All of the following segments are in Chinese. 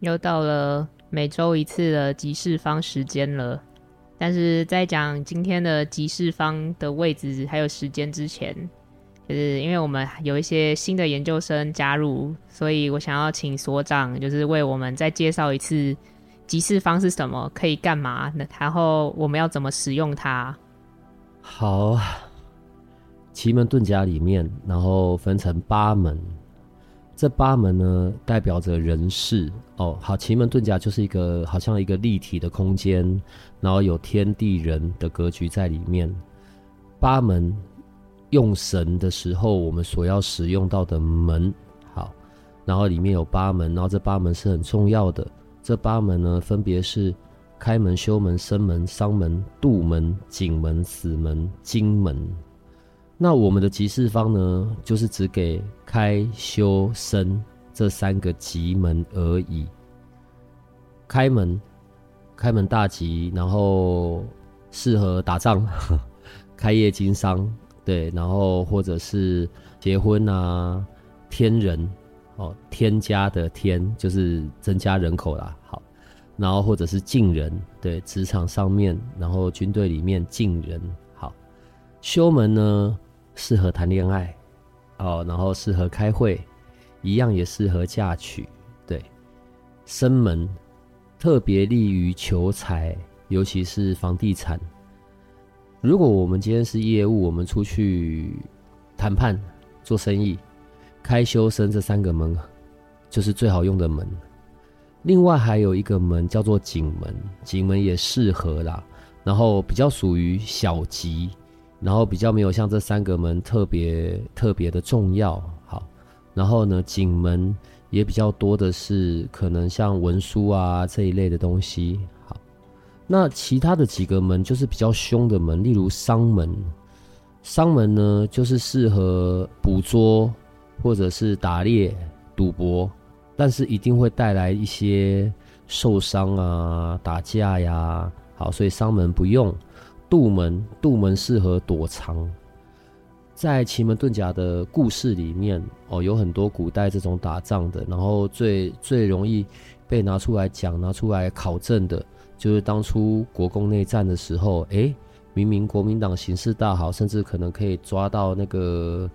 又到了每周一次的集市方时间了，但是在讲今天的集市方的位置还有时间之前，就是因为我们有一些新的研究生加入，所以我想要请所长就是为我们再介绍一次集市方是什么，可以干嘛，然后我们要怎么使用它。好，奇门遁甲里面，然后分成八门。这八门呢，代表着人事哦。好，奇门遁甲就是一个好像一个立体的空间，然后有天地人的格局在里面。八门用神的时候，我们所要使用到的门，好，然后里面有八门，然后这八门是很重要的。这八门呢，分别是开门、休门、生门、伤门、杜门、景门、死门、金门。那我们的集市方呢，就是只给开、修、生这三个吉门而已。开门，开门大吉，然后适合打仗、开业经商，对，然后或者是结婚啊，添人哦，添加的添就是增加人口啦，好，然后或者是进人，对，职场上面，然后军队里面进人，好，修门呢？适合谈恋爱，哦，然后适合开会，一样也适合嫁娶。对，生门特别利于求财，尤其是房地产。如果我们今天是业务，我们出去谈判做生意，开修生这三个门就是最好用的门。另外还有一个门叫做景门，景门也适合啦，然后比较属于小吉。然后比较没有像这三个门特别特别的重要，好，然后呢，景门也比较多的是可能像文书啊这一类的东西，好，那其他的几个门就是比较凶的门，例如商门，商门呢就是适合捕捉或者是打猎、赌博，但是一定会带来一些受伤啊、打架呀，好，所以商门不用。杜门，杜门适合躲藏。在奇门遁甲的故事里面，哦，有很多古代这种打仗的，然后最最容易被拿出来讲、拿出来考证的，就是当初国共内战的时候，诶，明明国民党形势大好，甚至可能可以抓到那个，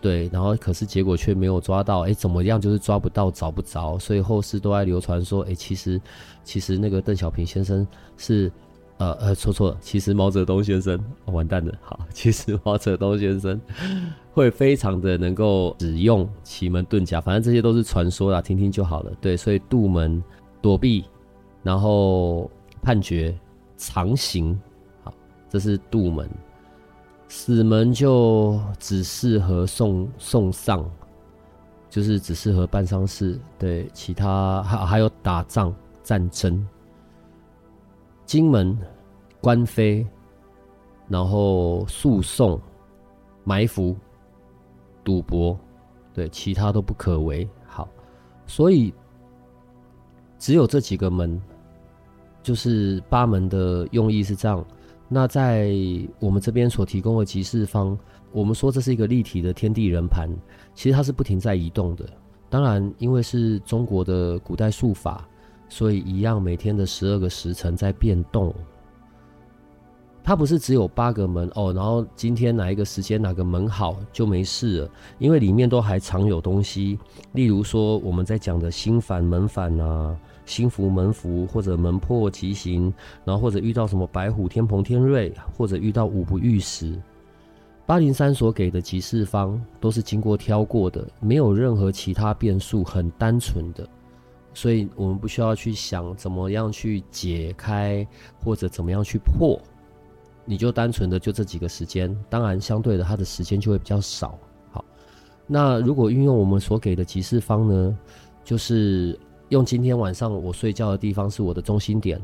对，然后可是结果却没有抓到，诶，怎么样就是抓不到、找不着，所以后世都在流传说，诶，其实其实那个邓小平先生是。呃呃，错错了，其实毛泽东先生，完蛋了。好，其实毛泽东先生会非常的能够使用奇门遁甲，反正这些都是传说啦，听听就好了。对，所以杜门躲避，然后判决长刑，好，这是杜门。死门就只适合送送丧，就是只适合办丧事。对，其他还还有打仗战争。金门官非，然后诉讼、埋伏、赌博，对，其他都不可为。好，所以只有这几个门，就是八门的用意是这样。那在我们这边所提供的集市方，我们说这是一个立体的天地人盘，其实它是不停在移动的。当然，因为是中国的古代术法。所以一样，每天的十二个时辰在变动。它不是只有八个门哦，然后今天哪一个时间哪个门好就没事了，因为里面都还藏有东西。例如说我们在讲的心反门反啊，心服门服，或者门破吉行，然后或者遇到什么白虎天蓬天瑞，或者遇到五不遇时，八零三所给的集市方都是经过挑过的，没有任何其他变数，很单纯的。所以我们不需要去想怎么样去解开，或者怎么样去破，你就单纯的就这几个时间。当然，相对的，它的时间就会比较少。好，那如果运用我们所给的集市方呢，就是用今天晚上我睡觉的地方是我的中心点，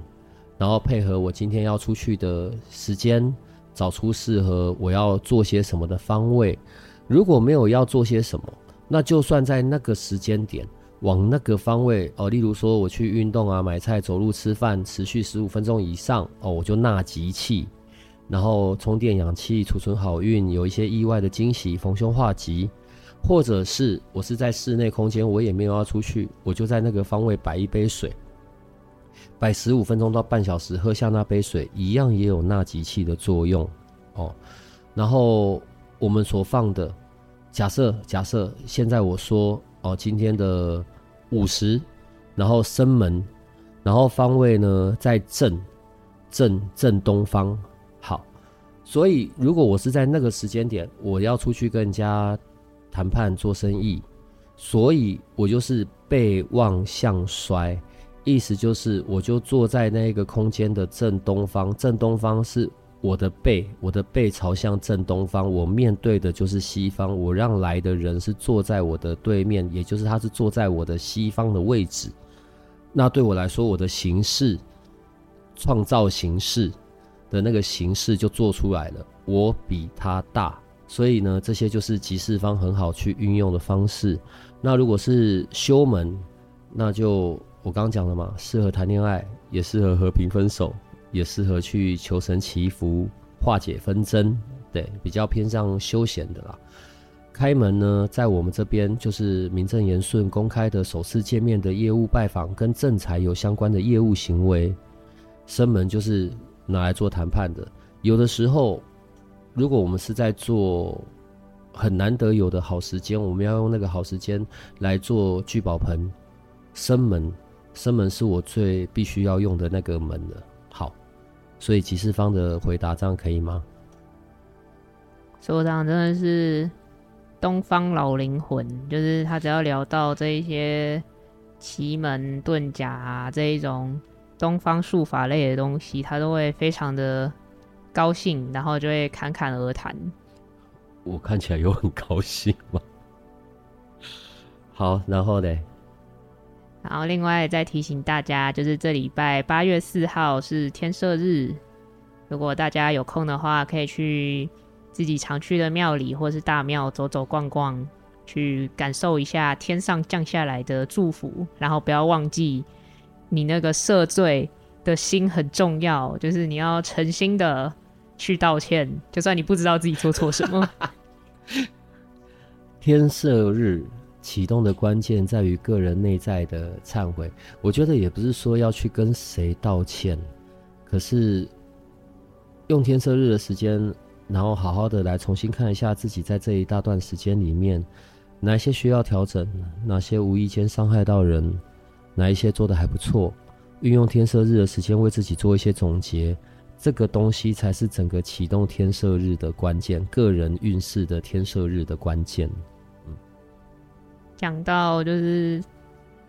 然后配合我今天要出去的时间，找出适合我要做些什么的方位。如果没有要做些什么，那就算在那个时间点往那个方位哦，例如说我去运动啊、买菜、走路、吃饭，持续十五分钟以上哦，我就纳吉气。然后充电氧气，储存好运，有一些意外的惊喜，逢凶化吉，或者是我是在室内空间，我也没有要出去，我就在那个方位摆一杯水，摆十五分钟到半小时，喝下那杯水，一样也有纳吉气的作用哦。然后我们所放的，假设假设现在我说哦，今天的午时，然后生门，然后方位呢在正正正东方。好，所以如果我是在那个时间点，我要出去跟人家谈判做生意，所以我就是背望向衰，意思就是我就坐在那个空间的正东方，正东方是我的背，我的背朝向正东方，我面对的就是西方，我让来的人是坐在我的对面，也就是他是坐在我的西方的位置，那对我来说，我的形式创造形式。的那个形式就做出来了，我比他大，所以呢，这些就是集市方很好去运用的方式。那如果是修门，那就我刚刚讲了嘛，适合谈恋爱，也适合和平分手，也适合去求神祈福、化解纷争，对，比较偏向休闲的啦。开门呢，在我们这边就是名正言顺、公开的首次见面的业务拜访，跟正财有相关的业务行为。生门就是。拿来做谈判的，有的时候，如果我们是在做很难得有的好时间，我们要用那个好时间来做聚宝盆、生门。生门是我最必须要用的那个门的。好，所以集市方的回答这样可以吗？所长真的是东方老灵魂，就是他只要聊到这一些奇门遁甲啊这一种。东方术法类的东西，他都会非常的高兴，然后就会侃侃而谈。我看起来有很高兴吗？好，然后呢？然后另外再提醒大家，就是这礼拜八月四号是天赦日，如果大家有空的话，可以去自己常去的庙里或是大庙走走逛逛，去感受一下天上降下来的祝福，然后不要忘记。你那个赦罪的心很重要，就是你要诚心的去道歉，就算你不知道自己做错什么。天赦日启动的关键在于个人内在的忏悔。我觉得也不是说要去跟谁道歉，可是用天赦日的时间，然后好好的来重新看一下自己在这一大段时间里面，哪些需要调整，哪些无意间伤害到人。哪一些做得还不错？运用天赦日的时间为自己做一些总结，这个东西才是整个启动天赦日的关键，个人运势的天赦日的关键。嗯，讲到就是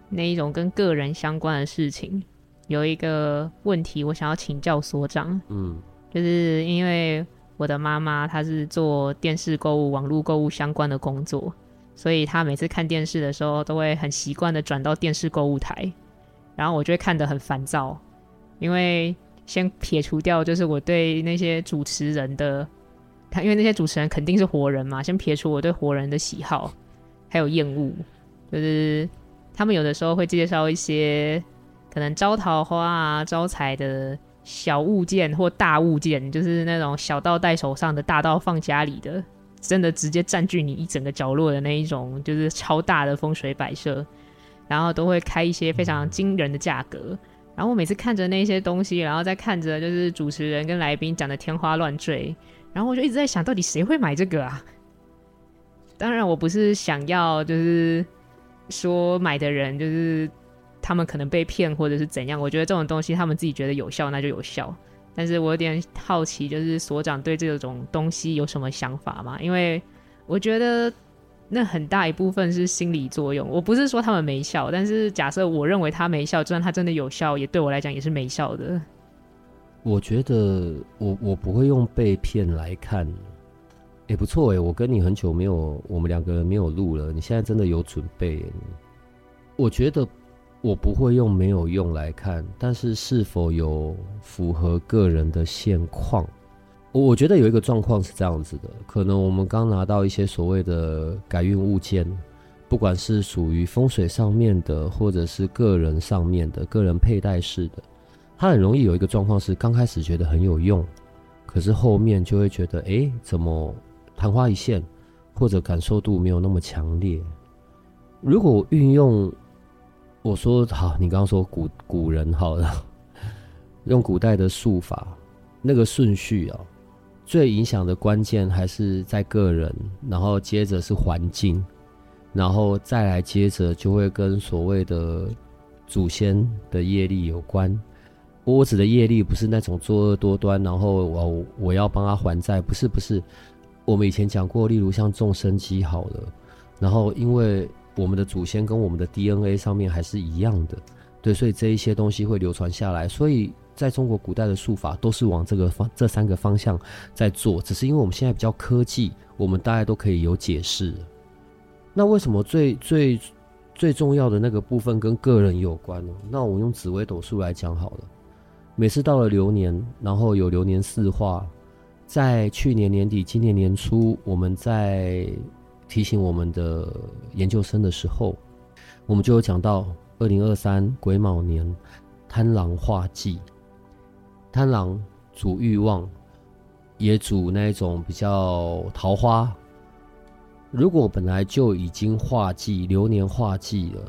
那一种跟个人相关的事情，有一个问题我想要请教所长。嗯，就是因为我的妈妈她是做电视购物、网络购物相关的工作。所以她每次看电视的时候，都会很习惯的转到电视购物台，然后我就会看得很烦躁，因为先撇除掉就是我对那些主持人的，他因为那些主持人肯定是活人嘛，先撇除我对活人的喜好还有厌恶，就是他们有的时候会介绍一些可能招桃花啊、招财的小物件或大物件，就是那种小到戴手上的，大到放家里的。真的直接占据你一整个角落的那一种，就是超大的风水摆设，然后都会开一些非常惊人的价格。然后我每次看着那些东西，然后再看着就是主持人跟来宾讲的天花乱坠，然后我就一直在想到底谁会买这个啊？当然我不是想要就是说买的人就是他们可能被骗或者是怎样，我觉得这种东西他们自己觉得有效那就有效。但是我有点好奇，就是所长对这种东西有什么想法吗？因为我觉得那很大一部分是心理作用。我不是说他们没效，但是假设我认为它没效，就算它真的有效，也对我来讲也是没效的。我觉得我我不会用被骗来看，也不错哎，我跟你很久没有，我们两个人没有录了，你现在真的有准备。我觉得我不会用没有用来看，但是是否有符合个人的现况？我我觉得有一个状况是这样子的，可能我们刚拿到一些所谓的改运物件，不管是属于风水上面的，或者是个人上面的，个人佩戴式的，它很容易有一个状况是，刚开始觉得很有用，可是后面就会觉得，哎，怎么昙花一现，或者感受度没有那么强烈。如果运用。我说好，你刚刚说古古人好了，用古代的术法，那个顺序啊，最影响的关键还是在个人，然后接着是环境，然后再来接着就会跟所谓的祖先的业力有关。我指的业力不是那种作恶多端，然后我我要帮他还债，不是不是。我们以前讲过，例如像众生机好了，然后因为。我们的祖先跟我们的 DNA 上面还是一样的，对，所以这一些东西会流传下来。所以在中国古代的术法都是往这个方这三个方向在做，只是因为我们现在比较科技，我们大家都可以有解释。那为什么最最最重要的那个部分跟个人有关呢？那我用紫微斗数来讲好了。每次到了流年，然后有流年四化，在去年年底、今年年初，我们在。提醒我们的研究生的时候，我们就有讲到二零二三癸卯年贪狼化忌，贪狼主欲望，也主那种比较桃花。如果本来就已经化忌，流年化忌了，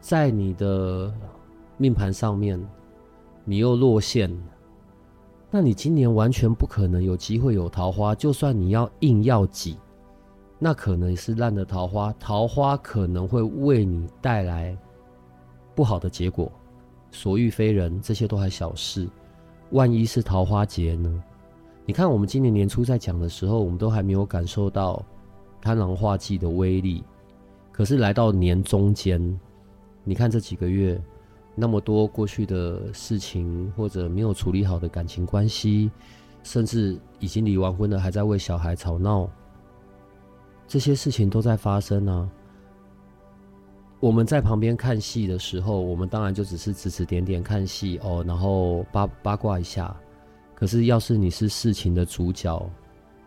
在你的命盘上面，你又落陷，那你今年完全不可能有机会有桃花。就算你要硬要挤。那可能是烂的桃花，桃花可能会为你带来不好的结果，所遇非人，这些都还小事。万一是桃花劫呢？你看，我们今年年初在讲的时候，我们都还没有感受到贪狼化忌的威力。可是来到年中间，你看这几个月那么多过去的事情，或者没有处理好的感情关系，甚至已经离完婚了，还在为小孩吵闹。这些事情都在发生呢。我们在旁边看戏的时候，我们当然就只是指指点点看戏哦，然后八八卦一下。可是，要是你是事情的主角，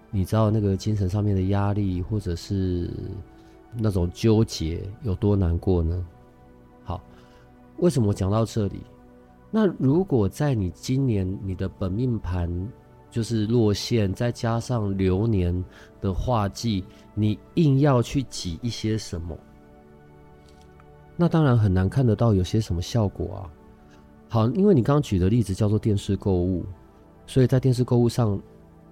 你知道那个精神上面的压力，或者是那种纠结有多难过呢？为什么讲到这里？那如果在你今年你的本命盘，就是落线，再加上流年的化忌，你硬要去挤一些什么，那当然很难看得到有些什么效果啊。好，因为你刚刚举的例子叫做电视购物，所以在电视购物上，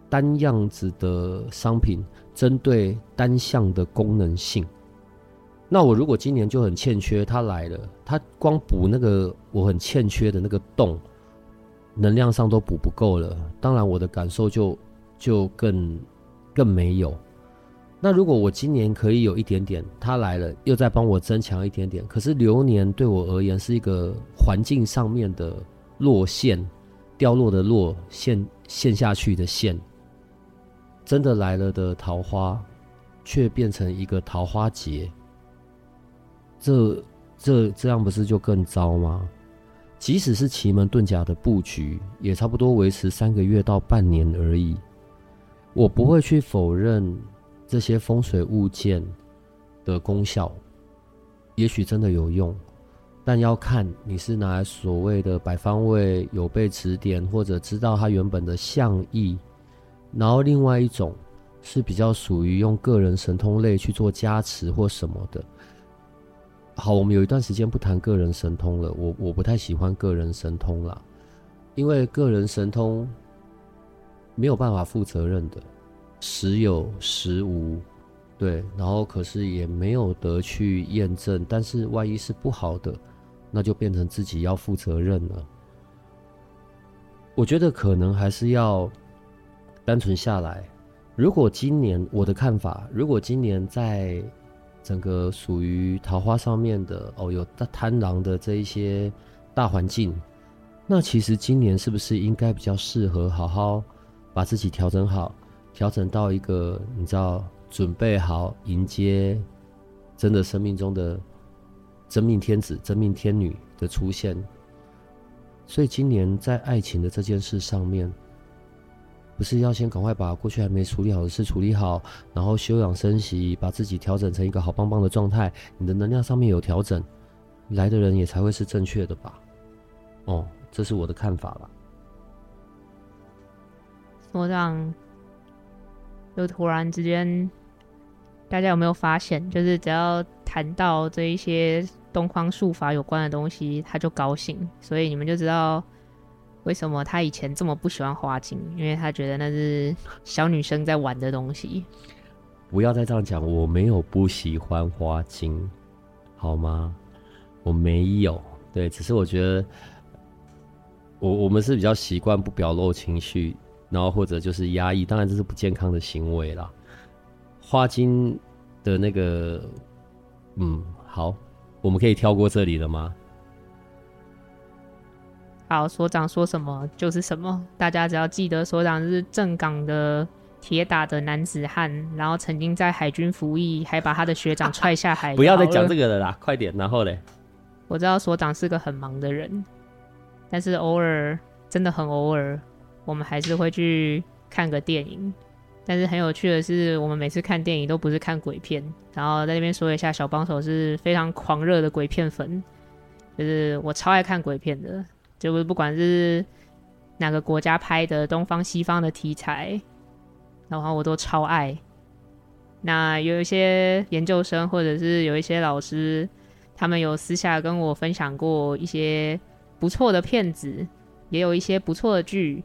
单样子的商品针对单项的功能性。那我如果今年就很欠缺，他来了，他光补那个我很欠缺的那个洞。能量上都补不够了，当然我的感受就就更更没有。那如果我今年可以有一点点，他来了又再帮我增强一点点，可是流年对我而言是一个环境上面的落线，掉落的落，线陷下去的线。真的来了的桃花，却变成一个桃花劫，这这这样不是就更糟吗？即使是奇门遁甲的布局，也差不多维持三个月到半年而已。我不会去否认这些风水物件的功效，也许真的有用，但要看你是拿来所谓的百方位有被指点，或者知道它原本的象意。然后另外一种是比较属于用个人神通类去做加持或什么的。好，我们有一段时间不谈个人神通了。我我不太喜欢个人神通啦，因为个人神通没有办法负责任的，时有时无，对，然后可是也没有得去验证。但是万一是不好的，那就变成自己要负责任了。我觉得可能还是要单纯下来。如果今年我的看法，如果今年在。整个属于桃花上面的哦，有贪狼的这一些大环境，那其实今年是不是应该比较适合好好把自己调整好，调整到一个你知道准备好迎接真的生命中的真命天子、真命天女的出现。所以今年在爱情的这件事上面，不是要先赶快把过去还没处理好的事处理好，然后休养生息，把自己调整成一个好棒棒的状态，你的能量上面有调整，来的人也才会是正确的吧？哦，这是我的看法了。所长，就突然之间，大家有没有发现，就是只要谈到这一些东方术法有关的东西，他就高兴，所以你们就知道。为什么他以前这么不喜欢花精？因为他觉得那是小女生在玩的东西。不要再这样讲，我没有不喜欢花精，好吗？我没有，对，只是我觉得我我们是比较习惯不表露情绪，然后或者就是压抑，当然这是不健康的行为啦。花精的那个，嗯，好，我们可以跳过这里了吗？好，所长说什么就是什么。大家只要记得，所长是正港的铁打的男子汉，然后曾经在海军服役，还把他的学长踹下海。不要再讲这个了啦，快点。然后嘞，我知道所长是个很忙的人，但是偶尔，真的很偶尔，我们还是会去看个电影。但是很有趣的是，我们每次看电影都不是看鬼片。然后在那边说一下，小帮手是非常狂热的鬼片粉，就是我超爱看鬼片的。就是不管是哪个国家拍的东方西方的题材，然后我都超爱。那有一些研究生或者是有一些老师，他们有私下跟我分享过一些不错的片子，也有一些不错的剧。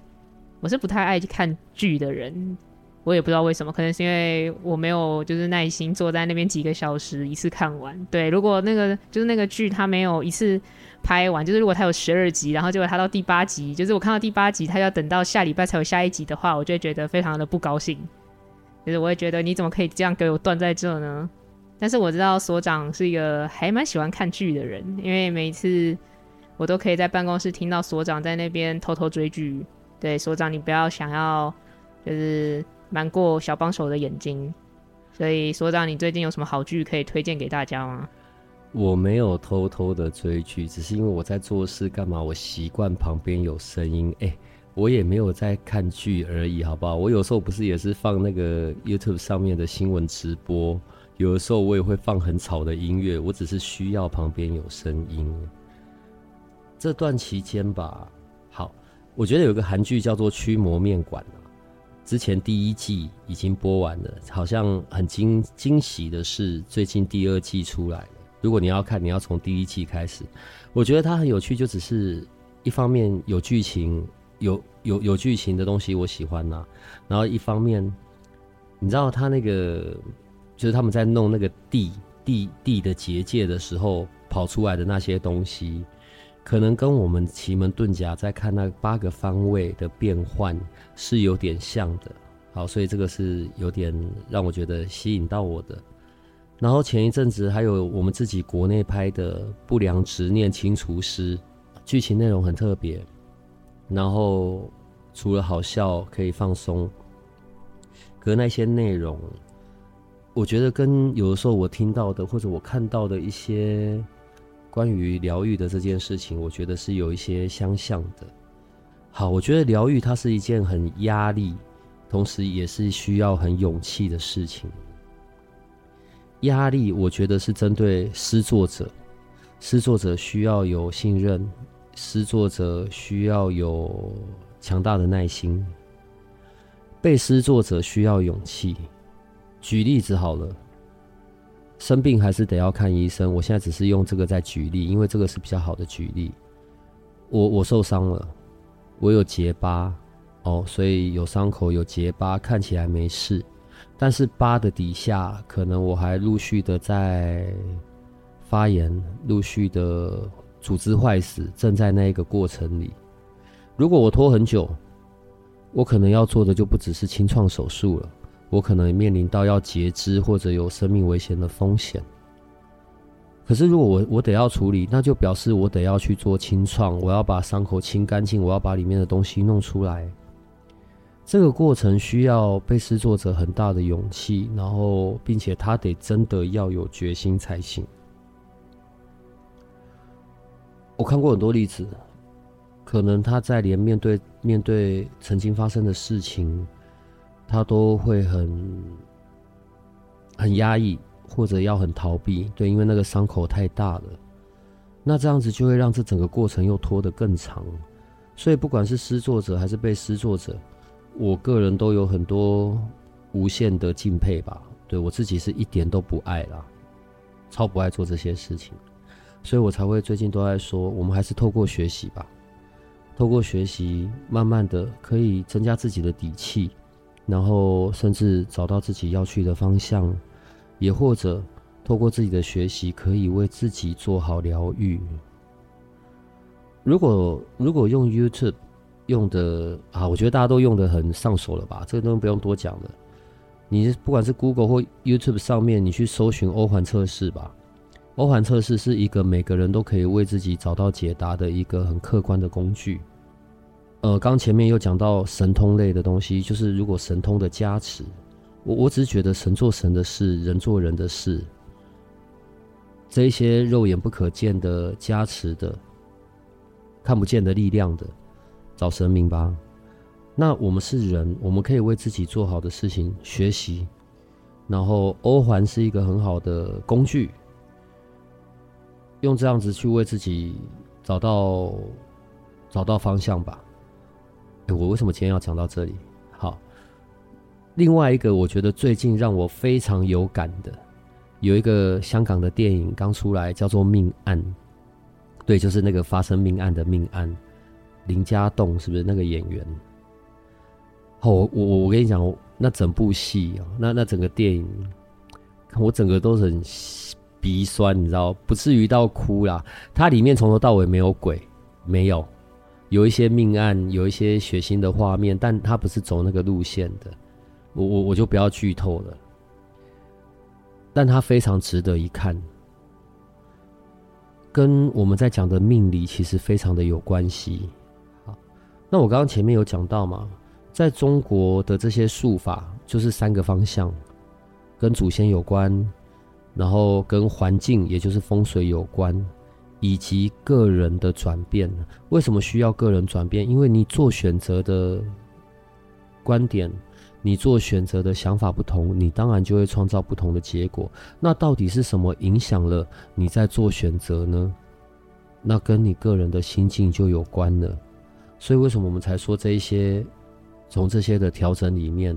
我是不太爱去看剧的人。我也不知道为什么，可能是因为我没有就是耐心坐在那边几个小时一次看完。对，如果那个就是那个剧他没有一次拍完，就是如果他有十二集，然后结果他到第八集，就是我看到第八集，他要等到下礼拜才有下一集的话，我就会觉得非常的不高兴。就是我会觉得你怎么可以这样给我断在这呢？但是我知道所长是一个还蛮喜欢看剧的人，因为每次我都可以在办公室听到所长在那边偷偷追剧。对，所长你不要想要就是。瞒过小帮手的眼睛，所以所长，你最近有什么好剧可以推荐给大家吗？我没有偷偷的追剧，只是因为我在做事干嘛，我习惯旁边有声音。哎、我也没有在看剧而已，好不好？我有时候不是也是放那个 YouTube 上面的新闻直播，有的时候我也会放很吵的音乐，我只是需要旁边有声音。这段期间吧，好，我觉得有个韩剧叫做《驱魔面馆》。之前第一季已经播完了，好像很惊惊喜的是，最近第二季出来。如果你要看，你要从第一季开始。我觉得它很有趣，就只是一方面有剧情，有有有剧情的东西我喜欢呐、然后一方面，你知道他那个就是他们在弄那个地地地的结界的时候跑出来的那些东西。可能跟我们奇门遁甲在看那八个方位的变换是有点像的，好，所以这个是有点让我觉得吸引到我的。然后前一阵子还有我们自己国内拍的《不良执念清除师》，剧情内容很特别，然后除了好笑可以放松，可那些内容，我觉得跟有的时候我听到的或者我看到的一些。关于疗愈的这件事情，我觉得是有一些相像的。好，我觉得疗愈它是一件很压力，同时也是需要很勇气的事情。压力，我觉得是针对施作者，施作者需要有信任，施作者需要有强大的耐心，被施作者需要勇气。举例子好了。生病还是得要看医生。我现在只是用这个在举例，因为这个是比较好的举例。我我受伤了，我有结疤哦，所以有伤口有结疤，看起来没事，但是疤的底下可能我还陆续的在发炎，陆续的组织坏死，正在那一个过程里。如果我拖很久，我可能要做的就不只是清创手术了。我可能面临到要截肢或者有生命危险的风险。可是如果我我得要处理，那就表示我得要去做清创，我要把伤口清干净，我要把里面的东西弄出来。这个过程需要被施作者很大的勇气，然后并且他得真的要有决心才行。我看过很多例子，可能他在连面对面对曾经发生的事情，他都会很很压抑，或者要很逃避，对，因为那个伤口太大了。那这样子就会让这整个过程又拖得更长。所以不管是施作者还是被施作者，我个人都有很多无限的敬佩吧。对，我自己是一点都不爱啦，超不爱做这些事情，所以我才会最近都在说，我们还是透过学习吧，透过学习，慢慢的可以增加自己的底气，然后甚至找到自己要去的方向，也或者透过自己的学习，可以为自己做好疗愈。如果如果用 YouTube 用的啊，我觉得大家都用的很上手了吧？这个东西不用多讲了。你不管是 Google 或 YouTube 上面，你去搜寻欧环测试吧。欧环测试是一个每个人都可以为自己找到解答的一个很客观的工具。呃，刚前面又讲到神通类的东西，就是如果神通的加持，我我只是觉得神做神的事，人做人的事，这一些肉眼不可见的加持的。看不见的力量的，找神明吧。那我们是人，我们可以为自己做好的事情学习。然后欧环是一个很好的工具，用这样子去为自己找到找到方向吧。我为什么今天要讲到这里？好，另外一个我觉得最近让我非常有感的，有一个香港的电影刚出来，叫做《命案》。对，就是那个发生命案的命案，林家栋是不是那个演员？哦，我我我跟你讲，那整部戏啊，那那整个电影，我整个都很鼻酸，你知道，不至于到哭啦。它里面从头到尾没有鬼，没有，有一些命案，有一些血腥的画面，但它不是走那个路线的。我我我就不要剧透了，但它非常值得一看。跟我们在讲的命理其实非常的有关系。那我刚刚前面有讲到嘛，在中国的这些术法就是三个方向，跟祖先有关，然后跟环境也就是风水有关，以及个人的转变。为什么需要个人转变？因为你做选择的观点。你做选择的想法不同，你当然就会创造不同的结果。那到底是什么影响了你在做选择呢？那跟你个人的心境就有关了。所以为什么我们才说这一些，从这些的调整里面，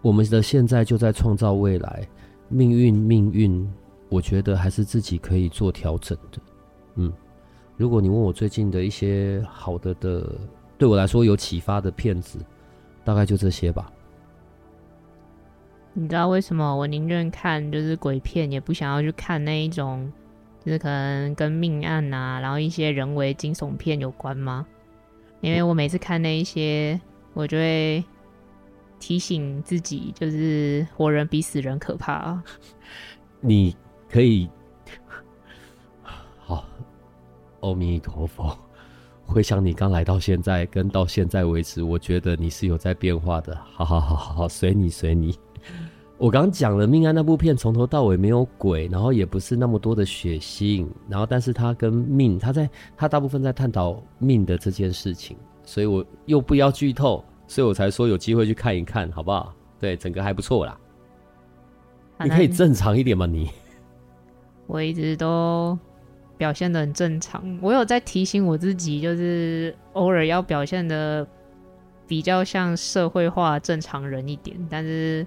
我们的现在就在创造未来，命运命运，我觉得还是自己可以做调整的。嗯，如果你问我最近的一些好的的，对我来说有启发的片子。大概就这些吧。你知道为什么我宁愿看就是鬼片，也不想要去看那一种，就是可能跟命案啊，然后一些人为惊悚片有关吗？因为我每次看那一些，我就会提醒自己，就是活人比死人可怕啊。你可以，好，阿弥陀佛。回想你刚来到现在，跟到现在为止，我觉得你是有在变化的。好好好好好，随你随你。我刚讲了《命案》那部片，从头到尾没有鬼，然后也不是那么多的血腥，然后但是他跟命，他在他大部分在探讨命的这件事情，所以我又不要剧透，所以我才说有机会去看一看，好不好？对，整个还不错啦。你可以正常一点吗？你？我一直都。表现的很正常，我有在提醒我自己，就是偶尔要表现的比较像社会化正常人一点。但是，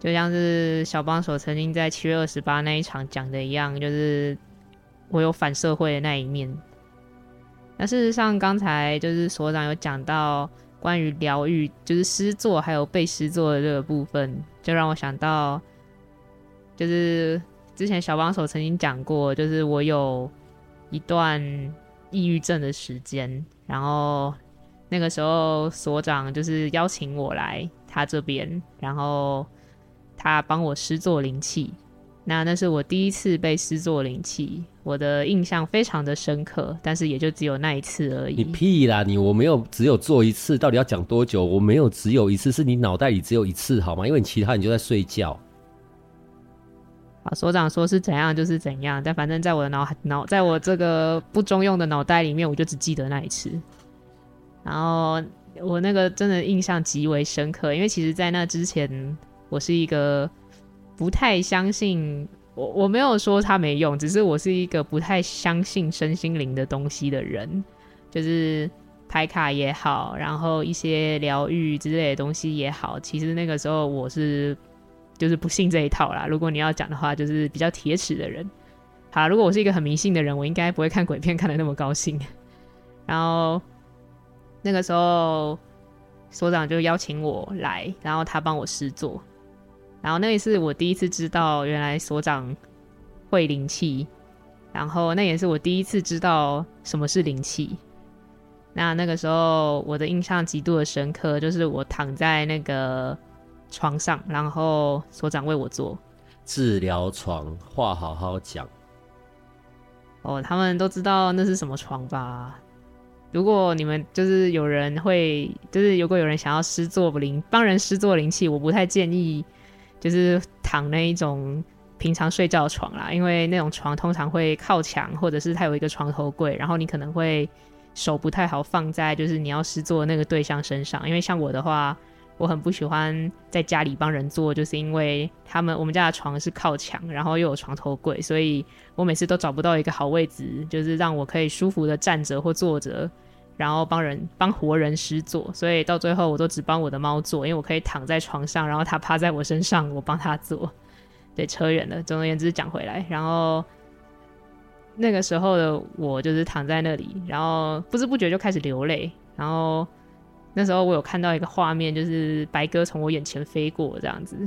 就像是小帮手曾经在七月二十八那一场讲的一样，就是我有反社会的那一面。那事实上，刚才就是所长有讲到关于疗愈，就是诗作还有被施作的这个部分，就让我想到，就是。之前小帮手曾经讲过，就是我有一段抑郁症的时间，然后那个时候所长就是邀请我来他这边，然后他帮我施作灵气。那那是我第一次被施作灵气，我的印象非常的深刻，但是也就只有那一次而已。你屁啦！你我没有只有做一次，到底要讲多久？我没有只有一次，是你脑袋里只有一次好吗？因为你其他你就在睡觉。啊，所长说是怎样就是怎样，但反正在我的脑脑，在我这个不中用的脑袋里面，我就只记得那一次。然后我那个真的印象极为深刻，因为其实，在那之前，我是一个。不太相信我，我没有说它没用，只是我是一个不太相信身心灵的东西的人，就是牌卡也好，然后一些疗愈之类的东西也好，其实那个时候我是就是不信这一套啦。如果你要讲的话，就是比较铁齿的人。好，如果我是一个很迷信的人，我应该不会看鬼片看得那么高兴。然后那个时候所长就邀请我来，然后他帮我试做。然后那也是我第一次知道，原来所长会灵气。然后那也是我第一次知道什么是灵气。那那个时候我的印象极度的深刻，就是我躺在那个床上，然后所长为我做治疗床，话好好讲。哦，他们都知道那是什么床吧？如果你们就是有人会，就是如果有人想要施作灵，帮人施作灵气，我不太建议。就是躺那一种平常睡觉的床啦，因为那种床通常会靠墙，或者是它有一个床头柜，然后你可能会手不太好放在就是你要施作的那个对象身上。因为像我的话，我很不喜欢在家里帮人做，就是因为他们我们家的床是靠墙，然后又有床头柜，所以我每次都找不到一个好位置，就是让我可以舒服的站着或坐着。然后帮人帮活人施作，所以到最后我都只帮我的猫做，因为我可以躺在床上，然后它趴在我身上，我帮它做。对，扯远了。总而言之讲回来，然后那个时候的我就是躺在那里，然后不知不觉就开始流泪。然后那时候我有看到一个画面，就是白鸽从我眼前飞过，这样子。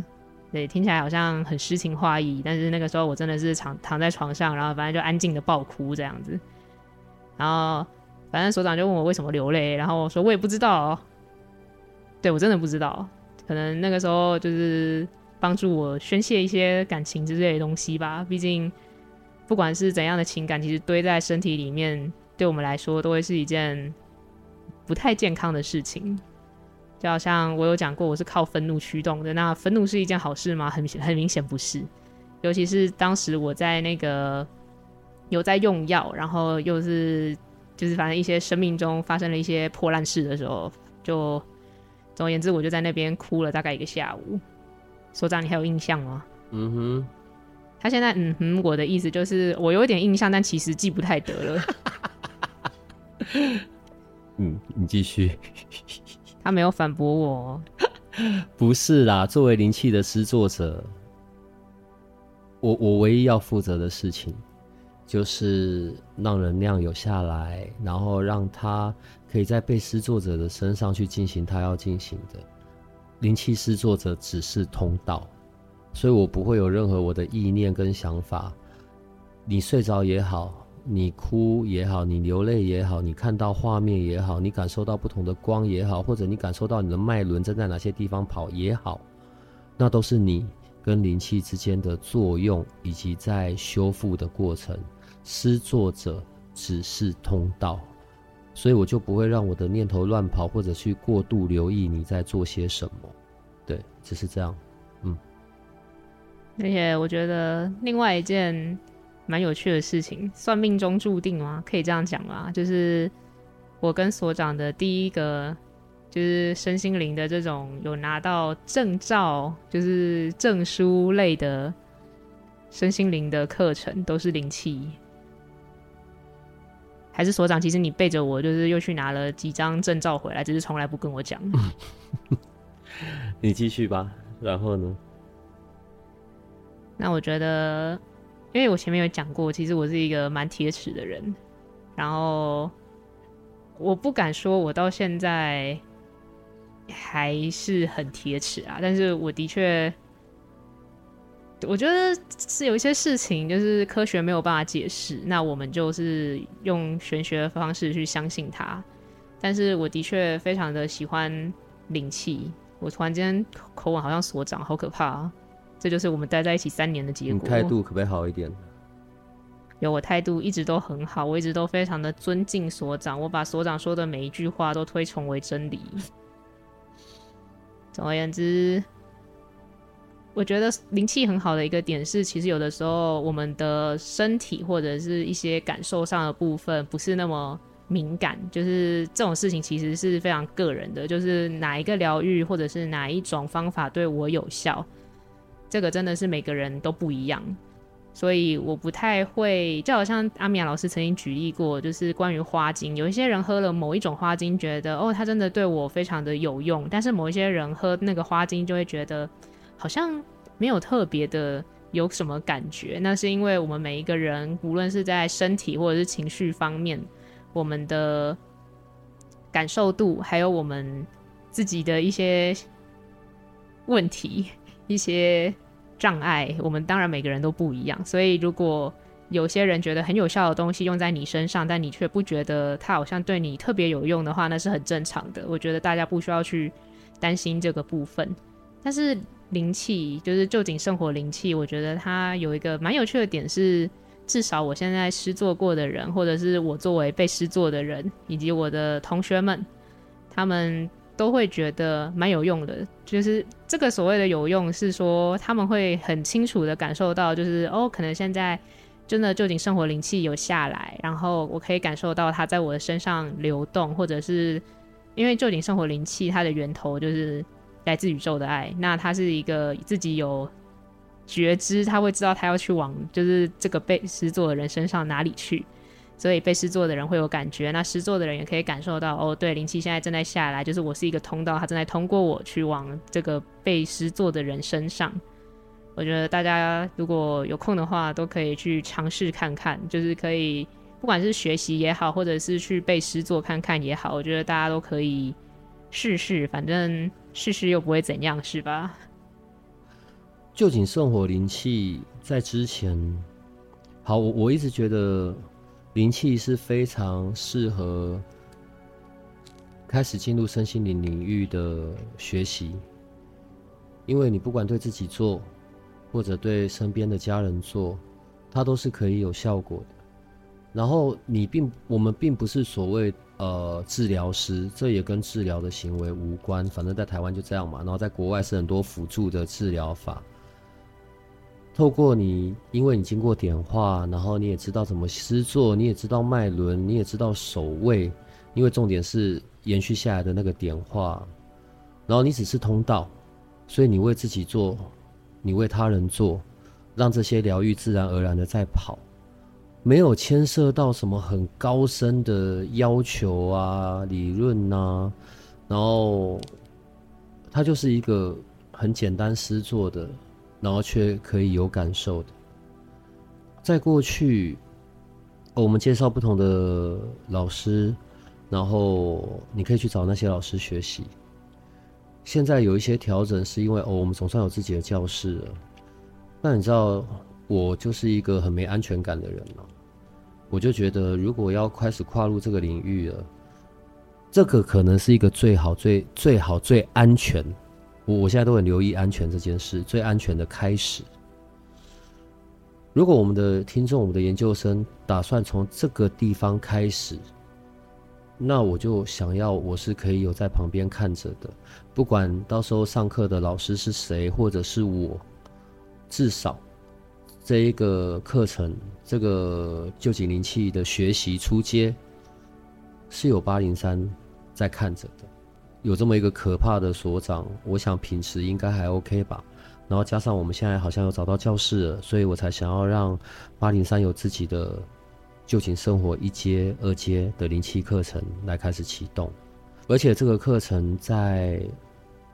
对，听起来好像很诗情画意，但是那个时候我真的是躺躺在床上，然后反正就安静的爆哭这样子，然后。反正所长就问我为什么流泪，然后我说我也不知道，对，我真的不知道，可能那个时候就是帮助我宣泄一些感情之类的东西吧。毕竟不管是怎样的情感，其实堆在身体里面，对我们来说都会是一件不太健康的事情。就好像我有讲过，我是靠愤怒驱动的，那愤怒是一件好事吗？很很明显不是，尤其是当时我在那个有在用药，然后又是。就是反正一些生命中发生了一些破烂事的时候，就总而言之，我就在那边哭了大概一个下午。所长，你还有印象吗？嗯哼。他现在嗯哼，我的意思就是我有一点印象，但其实记不太得了。嗯，你继续。他没有反驳我。不是啦，作为灵气的施作者，我我唯一要负责的事情。就是让能量有下来，然后让他可以在被施作者的身上去进行他要进行的。灵气施作者只是通道，所以我不会有任何我的意念跟想法。你睡着也好，你哭也好，你流泪也好，你看到画面也好，你感受到不同的光也好，或者你感受到你的脉轮正在哪些地方跑也好，那都是你。跟灵气之间的作用，以及在修复的过程，施作者只是通道，所以我就不会让我的念头乱跑，或者去过度留意你在做些什么。对，只是这样。嗯。而且我觉得另外一件蛮有趣的事情，算命中注定吗？可以这样讲吗？就是我跟所长的第一个。就是身心灵的这种有拿到证照，就是证书类的身心灵的课程，都是灵气。还是所长，其实你背着我，就是又去拿了几张证照回来，只是从来不跟我讲。你继续吧，然后呢？那我觉得，因为我前面有讲过，其实我是一个蛮铁齿的人，然后我不敢说我到现在。还是很铁齿啊，但是我的确，我觉得是有一些事情，就是科学没有办法解释，那我们就是用玄学的方式去相信它。但是我的确非常的喜欢灵气，我突然间口吻好像所长，好可怕！这就是我们待在一起三年的结果。态度可不可以好一点？有，我态度一直都很好，我一直都非常的尊敬所长，我把所长说的每一句话都推崇为真理。总而言之，我觉得灵气很好的一个点是，其实有的时候我们的身体或者是一些感受上的部分不是那么敏感，就是这种事情其实是非常个人的，就是哪一个疗愈或者是哪一种方法对我有效，这个真的是每个人都不一样。所以我不太会，就好像阿米娅老师曾经举例过，就是关于花精，有一些人喝了某一种花精，觉得哦，它真的对我非常的有用，但是某一些人喝那个花精就会觉得好像没有特别的有什么感觉。那是因为我们每一个人，无论是在身体或者是情绪方面，我们的感受度，还有我们自己的一些问题，一些。障碍，我们当然每个人都不一样，所以如果有些人觉得很有效的东西用在你身上，但你却不觉得它好像对你特别有用的话，那是很正常的。我觉得大家不需要去担心这个部分。但是灵气，就是旧井圣火灵气，我觉得它有一个蛮有趣的点是，至少我现在施作过的人，或者是我作为被施作的人，以及我的同学们，他们。都会觉得蛮有用的，就是这个所谓的有用，是说他们会很清楚的感受到，就是哦，可能现在真的旧井圣火灵气有下来，然后我可以感受到它在我的身上流动，或者是因为旧井圣火灵气它的源头就是来自宇宙的爱，那他是一个自己有觉知，他会知道他要去往就是这个被施作的人身上哪里去。所以被施作的人会有感觉，那施作的人也可以感受到哦，对，灵气现在正在下来，就是我是一个通道，它正在通过我去往这个被施作的人身上。我觉得大家如果有空的话，都可以去尝试看看，就是可以不管是学习也好，或者是去被诗作看看也好，我觉得大家都可以试试，反正试试又不会怎样，是吧？臼井圣火灵气在之前，好，我我一直觉得。灵气是非常适合开始进入身心灵领域的学习，因为你不管对自己做，或者对身边的家人做，它都是可以有效果的。然后你并我们并不是所谓呃治疗师，这也跟治疗的行为无关。反正在台湾就这样嘛，然后在国外是很多辅助的治疗法。透过你，因为你经过点化，然后你也知道怎么施作，你也知道脉轮，你也知道守卫，因为重点是延续下来的那个点化，然后你只是通道，所以你为自己做，你为他人做，让这些疗愈自然而然的在跑，没有牵涉到什么很高深的要求啊、理论呐、啊，然后它就是一个很简单诗作的。然后却可以有感受的，在过去，我们介绍不同的老师，然后你可以去找那些老师学习。现在有一些调整，是因为哦，我们总算有自己的教室了。那你知道，我就是一个很没安全感的人了。我就觉得，如果要开始跨入这个领域了，这个可能是一个最好、最最好、最安全。我我现在都很留意安全这件事，最安全的开始。如果我们的听众、我们的研究生打算从这个地方开始，那我就想要我是可以有在旁边看着的，不管到时候上课的老师是谁，或者是我，至少这一个课程，这个旧景灵气的学习初阶是有八零三在看着的。有这么一个可怕的所长，我想平时应该还 OK 吧。然后加上我们现在好像有找到教室了，所以我才想要让八零三有自己的臼井圣火一阶、二阶的灵气课程来开始启动。而且这个课程在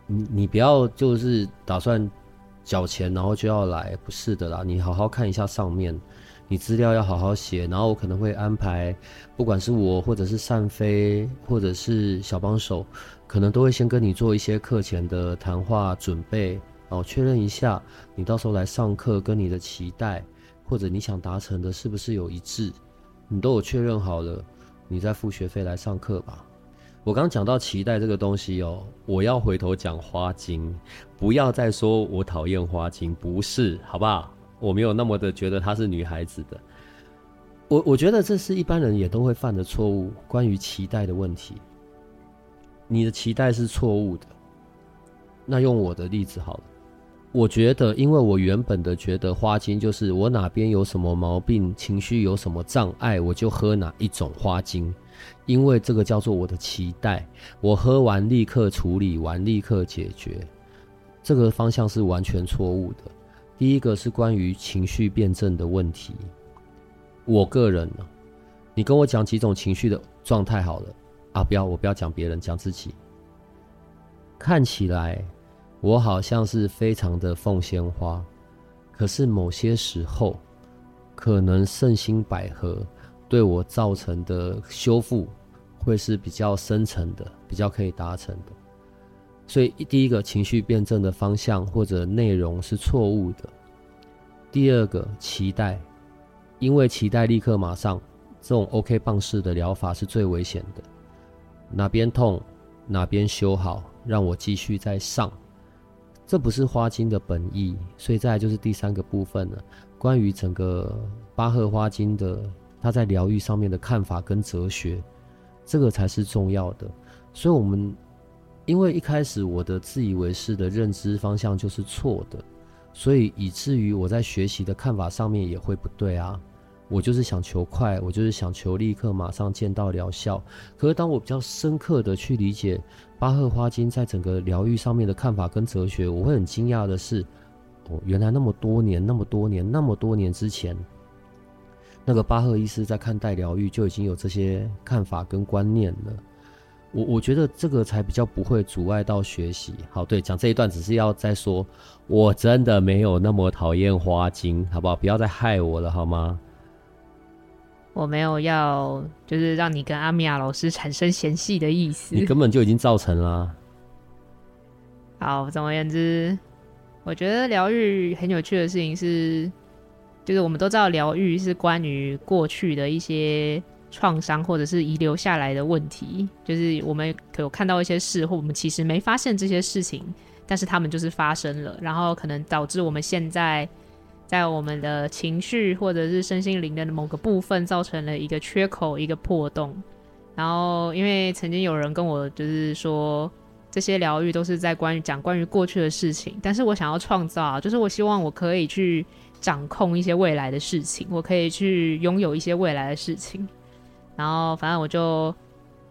你你不要就是打算缴钱然后就要来，不是的啦。你好好看一下上面，你资料要好好写，然后我可能会安排，不管是我或者是善飞或者是小帮手。可能都会先跟你做一些课前的谈话准备，哦，确认一下你到时候来上课跟你的期待，或者你想达成的是不是有一致，你都有确认好了，你再付学费来上课吧。我刚刚讲到期待这个东西哦，我要回头讲花精，不要再说我讨厌花精，不是，好不好？我没有那么的觉得她是女孩子的。我我觉得这是一般人也都会犯的错误，关于期待的问题。你的期待是错误的。那用我的例子好了，我觉得，因为我原本的觉得花精就是我哪边有什么毛病，情绪有什么障碍，我就喝哪一种花精。因为这个叫做我的期待，我喝完立刻处理完，立刻解决，这个方向是完全错误的。第一个是关于情绪辩证的问题。我个人呢，你跟我讲几种情绪的状态好了啊，不要，我不要讲别人，讲自己。看起来我好像是非常的凤仙花，可是某些时候，可能圣心百合对我造成的修复。会是比较深层的，比较可以达成的。所以第一个情绪辩证的方向或者内容是错误的。第二个期待，因为期待立刻马上，这种 OK 棒式的疗法是最危险的。哪边痛哪边修好，让我继续再上，这不是花精的本意。所以再来就是第三个部分了，关于整个巴赫花精的他在疗愈上面的看法跟哲学。这个才是重要的，所以，我们因为一开始我的自以为是的认知方向就是错的，所以以至于我在学习的看法上面也会不对啊。我就是想求快，我就是想求立刻马上见到疗效。可是当我比较深刻的去理解巴赫花精在整个疗愈上面的看法跟哲学，我会很惊讶的是，哦，原来那么多年、那么多年、那么多年之前。那个巴赫医师在看待疗愈就已经有这些看法跟观念了，我我觉得这个才比较不会阻碍到学习。好，对，讲这一段只是要再说，我真的没有那么讨厌花精，好不好？不要再害我了，好吗？我没有要就是让你跟阿米亚老师产生嫌隙的意思，你根本就已经造成了。好，总而言之，我觉得疗愈很有趣的事情是。就是我们都知道，疗愈是关于过去的一些创伤或者是遗留下来的问题。就是我们可有看到一些事，或我们其实没发现这些事情，但是他们就是发生了，然后可能导致我们现在在我们的情绪或者是身心灵的某个部分造成了一个缺口、一个破洞。然后，因为曾经有人跟我就是说，这些疗愈都是在关于讲关于过去的事情，但是我想要创造，就是我希望我可以去。掌控一些未来的事情，我可以去拥有一些未来的事情。然后，反正我就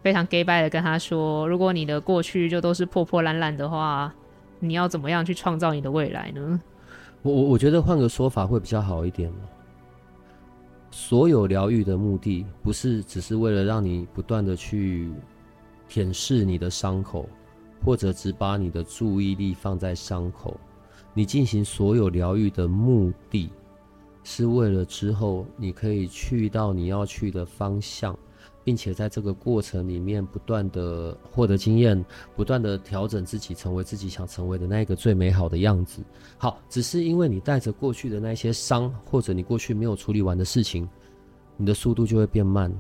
非常 gay bye 的跟他说：“如果你的过去就都是破破烂烂的话，你要怎么样去创造你的未来呢？”我我我觉得换个说法会比较好一点。所有疗愈的目的不是只是为了让你不断的去舔舐你的伤口，或者只把你的注意力放在伤口。你进行所有疗愈的目的，是为了之后你可以去到你要去的方向，并且在这个过程里面不断的获得经验，不断的调整自己，成为自己想成为的那个最美好的样子。好，只是因为你带着过去的那些伤，或者你过去没有处理完的事情，你的速度就会变慢。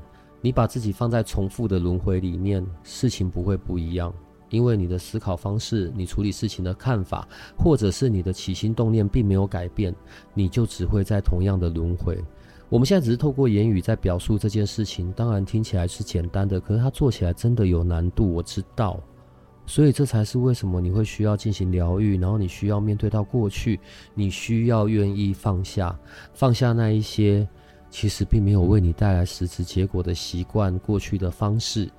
你把自己放在重复的轮回里面，事情不会不一样。因为你的思考方式、你处理事情的看法，或者是你的起心动念并没有改变，你就只会在同样的轮回。我们现在只是透过言语在表述这件事情，当然听起来是简单的，可是它做起来真的有难度，我知道。所以这才是为什么你会需要进行疗愈，然后你需要面对到过去，你需要愿意放下，放下那一些其实并没有为你带来实质结果的习惯、过去的方式。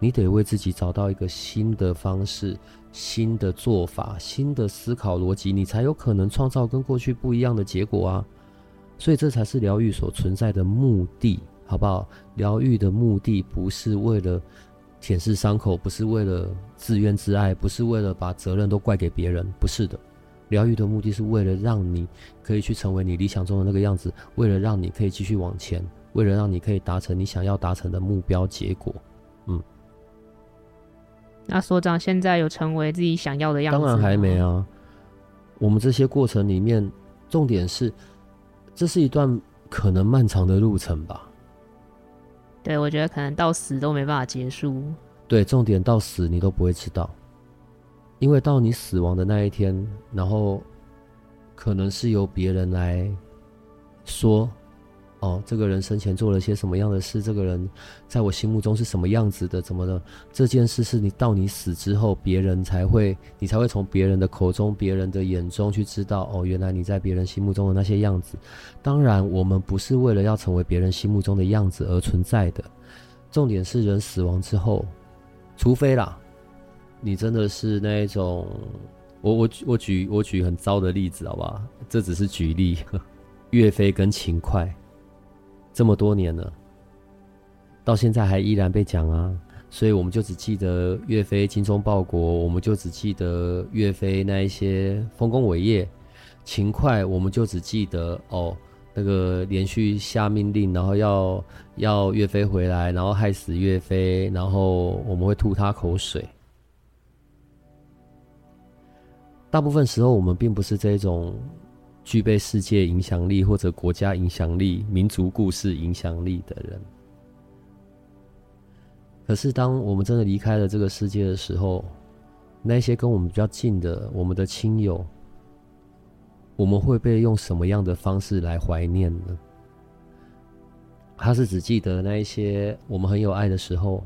你得为自己找到一个新的方式、新的做法、新的思考逻辑，你才有可能创造跟过去不一样的结果啊！所以这才是疗愈所存在的目的，好不好？疗愈的目的不是为了舔舐伤口，不是为了自怨自艾，不是为了把责任都怪给别人，不是的。疗愈的目的是为了让你可以去成为你理想中的那个样子，为了让你可以继续往前，为了让你可以达成你想要达成的目标结果。嗯。那所长现在有成为自己想要的样子吗？当然还没啊。我们这些过程里面，重点是，这是一段可能漫长的路程吧？对，我觉得可能到死都没办法结束。对，重点到死你都不会知道，因为到你死亡的那一天，然后可能是由别人来说。哦，这个人生前做了些什么样的事？这个人在我心目中是什么样子的？怎么的？这件事是你到你死之后，别人才会，你才会从别人的口中、别人的眼中去知道。哦，原来你在别人心目中的那些样子。当然，我们不是为了要成为别人心目中的样子而存在的。重点是人死亡之后，除非啦，你真的是那一种，我我我举我举很糟的例子，好不好？这只是举例。岳飞跟秦桧。这么多年了，到现在还依然被讲啊，所以我们就只记得岳飞精忠报国，我们就只记得岳飞那一些丰功伟业。勤快，我们就只记得哦，那个连续下命令，然后要要岳飞回来，然后害死岳飞，然后我们会吐他口水。大部分时候，我们并不是这种。具备世界影响力或者国家影响力、民族故事影响力的人，可是当我们真的离开了这个世界的时候，那些跟我们比较近的我们的亲友，我们会被用什么样的方式来怀念呢？他是只记得那一些我们很有爱的时候，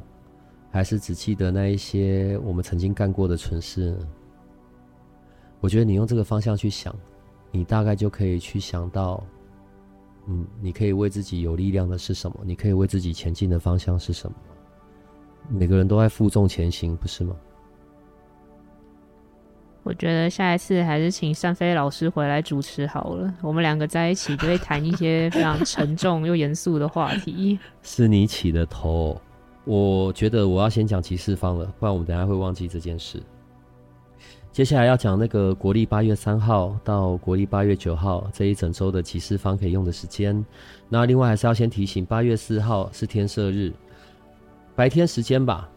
还是只记得那一些我们曾经干过的蠢事呢？我觉得你用这个方向去想。你大概就可以去想到，嗯，你可以为自己有力量的是什么？你可以为自己前进的方向是什么？每个人都在负重前行，不是吗？我觉得下一次还是请单飞老师回来主持好了，我们两个在一起就会谈一些非常沉重又严肃的话题。是你起的头，我觉得我要先讲骑士方了，不然我们等下会忘记这件事。接下来要讲那个国历八月三号到国历八月九号这一整周的集市方可以用的时间。那另外还是要先提醒，八月四号是天赦日，白天时间吧，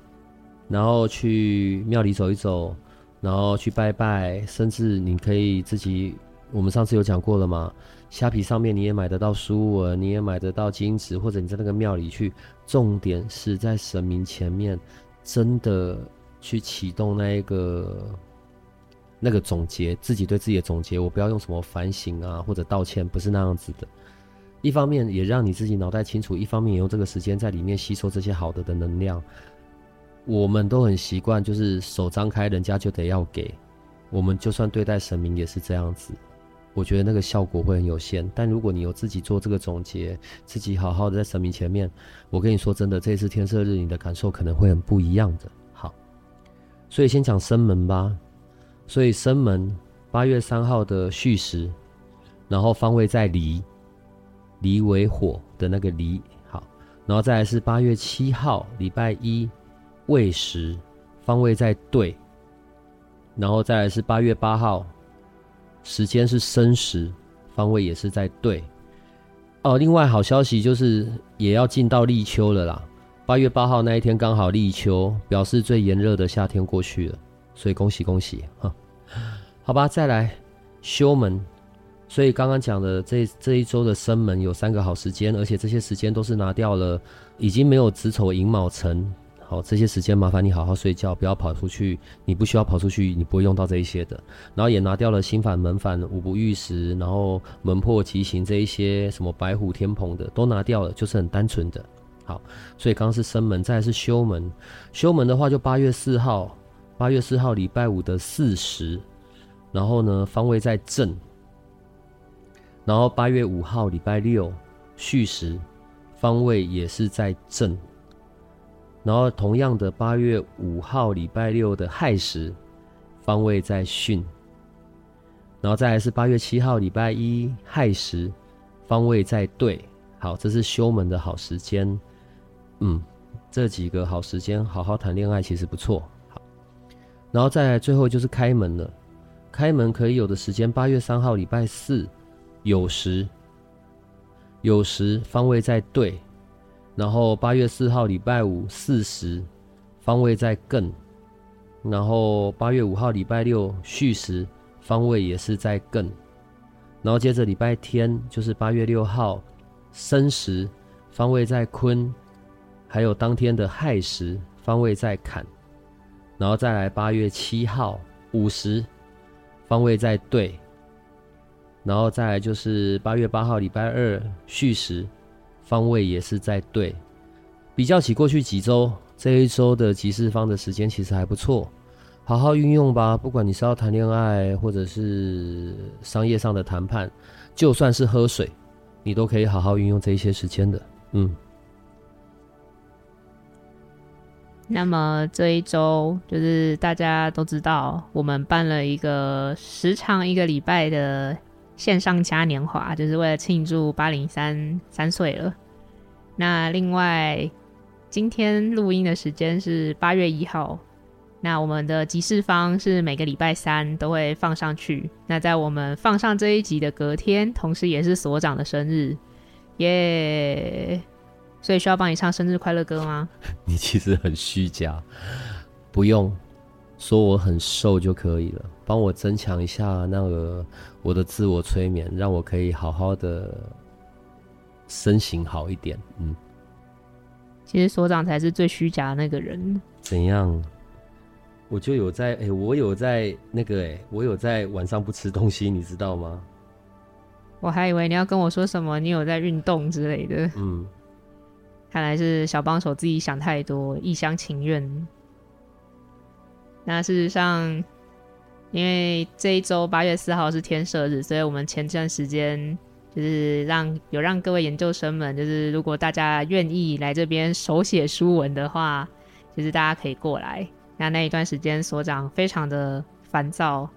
然后去庙里走一走，然后去拜拜，甚至你可以自己，我们上次有讲过了嘛，虾皮上面你也买得到书文，你也买得到金纸，或者你在那个庙里去，重点是在神明前面真的去启动那一个。那个总结，自己对自己的总结，我不要用什么反省啊或者道歉，不是那样子的。一方面也让你自己脑袋清楚，一方面也用这个时间在里面吸收这些好的的能量。我们都很习惯，就是手张开，人家就得要给。我们就算对待神明也是这样子，我觉得那个效果会很有限。但如果你有自己做这个总结，自己好好的在神明前面，我跟你说真的，这次天色日你的感受可能会很不一样的。好，所以先讲生门吧。所以生门八月三号的戌时，然后方位在离，离为火的那个离，好，然后再来是八月七号礼拜一未时，方位在兑，然后再来是八月八号，时间是申时，方位也是在兑。哦，另外好消息就是也要进到立秋了啦，八月八号那一天刚好立秋，表示最炎热的夏天过去了。所以恭喜恭喜哈，好吧，再来修门。所以刚刚讲的这这一周的生门有三个好时间，而且这些时间都是拿掉了，已经没有子丑寅卯辰。好，这些时间麻烦你好好睡觉，不要跑出去。你不需要跑出去，你不会用到这一些的。然后也拿掉了心反门反五不遇时，然后门破吉行这一些什么白虎天蓬的都拿掉了，就是很单纯的。好，所以刚刚是生门，再来是修门。修门的话就八月四号。八月四号礼拜五的巳时，然后呢，方位在正。然后八月五号礼拜六戌时，方位也是在正。然后同样的八月五号礼拜六的亥时，方位在巽。然后再来是八月七号礼拜一亥时，方位在兑。好，这是修门的好时间。嗯，这几个好时间好好谈恋爱其实不错。然后再来，最后就是开门了。开门可以有的时间，八月三号礼拜四酉时，酉时方位在兑；然后八月四号礼拜五巳时，方位在艮；然后八月五号礼拜六戌时，方位也是在艮；然后接着礼拜天就是八月六号申时，方位在坤；还有当天的亥时，方位在坎，然后再来八月七号午时，方位在对，然后再来就是八月八号礼拜二戌时，方位也是在对。比较起过去几周，这一周的吉事方的时间其实还不错，好好运用吧。不管你是要谈恋爱，或者是商业上的谈判，就算是喝水，你都可以好好运用这一些时间的。嗯。那么这一周就是大家都知道，我们办了一个时长一个礼拜的线上嘉年华，就是为了庆祝八零三三岁了。那另外。今天录音的时间是八月一号，那我们的集市方是每个礼拜三都会放上去。那在我们放上这一集的隔天，同时也是所长的生日，耶、所以需要帮你唱生日快乐歌吗？你其实很虚假，不用说我很瘦就可以了，帮我增强一下那个我的自我催眠，让我可以好好的身形好一点，嗯。其实所长才是最虚假的那个人。怎样？我就有在哎、欸，我有在那个哎、欸，我有在晚上不吃东西，你知道吗？我还以为你要跟我说什么，你有在运动之类的。嗯，看来是小帮手自己想太多，一厢情愿。那事实上，因为这一周八月四号是天赦日，所以我们前段时间。就是让有让各位研究生们，就是如果大家愿意来这边手写书文的话，就是大家可以过来。那那一段时间，所长非常的烦躁，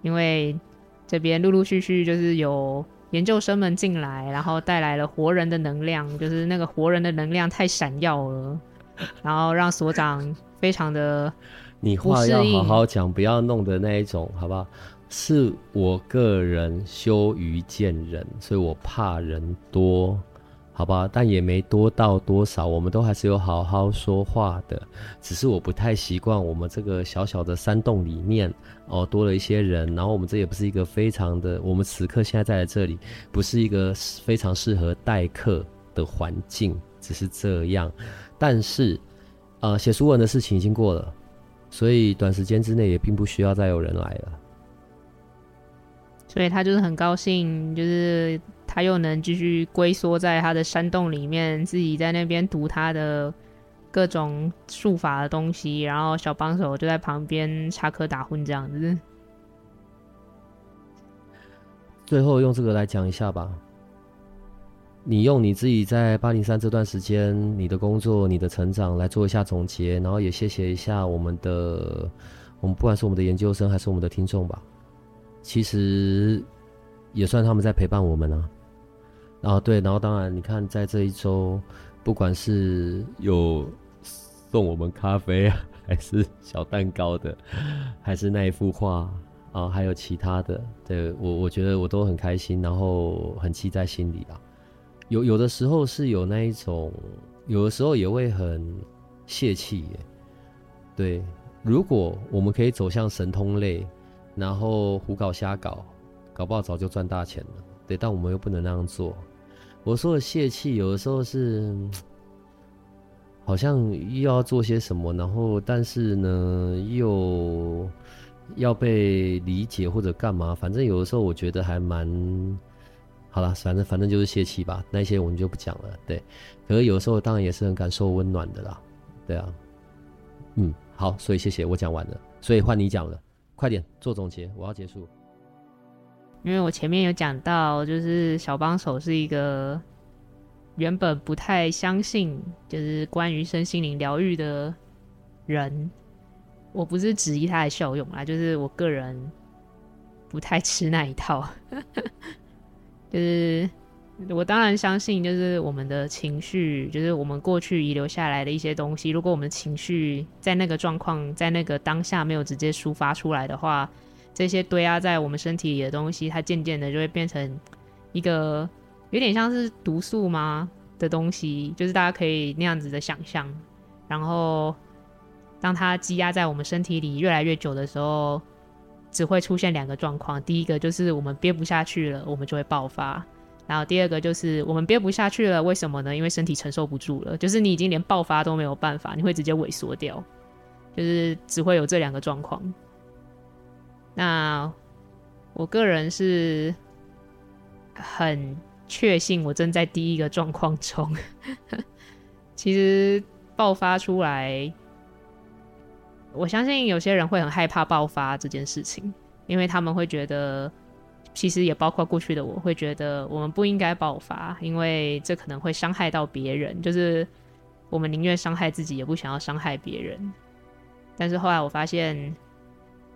因为这边陆陆续续就是有研究生们进来，然后带来了活人的能量，就是那个活人的能量太闪耀了，然后让所长非常的你话要好好讲，不要弄的那一种，好不好？是我个人羞于见人，所以我怕人多，好吧？但也没多到多少，我们都还是有好好说话的。只是我不太习惯我们这个小小的山洞里面哦，多了一些人，然后我们这也不是一个非常的，我们此刻现在在这里不是一个非常适合待客的环境，只是这样。但是，呃，写书文的事情已经过了，所以短时间之内也并不需要再有人来了。所以他就是很高兴，就是他又能继续龟缩在他的山洞里面，自己在那边读他的各种术法的东西，然后小帮手就在旁边插科打诨这样子。最后用这个来讲一下吧，你用你自己在八零三这段时间，你的工作、你的成长来做一下总结，然后也谢谢一下我们的，我们不管是我们的研究生还是我们的听众吧。其实也算他们在陪伴我们啊，啊对，然后当然你看，在这一周，不管是有送我们咖啡啊，还是小蛋糕的，还是那一幅画啊，还有其他的，对，我我觉得我都很开心，然后很记在心里啊。有有的时候是有那一种，有的时候也会很泄气耶。对，如果我们可以走向神通类。然后胡搞瞎搞，搞不好早就赚大钱了。对，但我们又不能那样做。我说的泄气，有的时候是好像又要做些什么，然后但是呢又要被理解或者干嘛。反正有的时候我觉得还蛮好了，反正反正就是泄气吧。那些我们就不讲了。对，可是有的时候当然也是很感受温暖的啦。对啊，嗯，好，所以谢谢，我讲完了，所以换你讲了。快点做总结，我要结束。因为我前面有讲到，就是小帮手是一个原本不太相信，就是关于身心灵疗愈的人。我不是质疑他的效用啦，就是我个人不太吃那一套，就是。我当然相信，就是我们的情绪，就是我们过去遗留下来的一些东西。如果我们的情绪在那个状况，在那个当下没有直接抒发出来的话，这些堆压在我们身体里的东西，它渐渐的就会变成一个有点像是毒素吗的东西，就是大家可以那样子的想象。然后，当它积压在我们身体里越来越久的时候，只会出现两个状况：第一个就是我们憋不下去了，我们就会爆发。然后第二个就是我们憋不下去了，为什么呢？因为身体承受不住了，就是你已经连爆发都没有办法，你会直接萎缩掉，就是只会有这两个状况。那我个人是很确信我正在第一个状况中。其实爆发出来，我相信有些人会很害怕爆发这件事情，因为他们会觉得。其实也包括过去的我，会觉得我们不应该爆发，因为这可能会伤害到别人。就是我们宁愿伤害自己，也不想要伤害别人。但是后来我发现，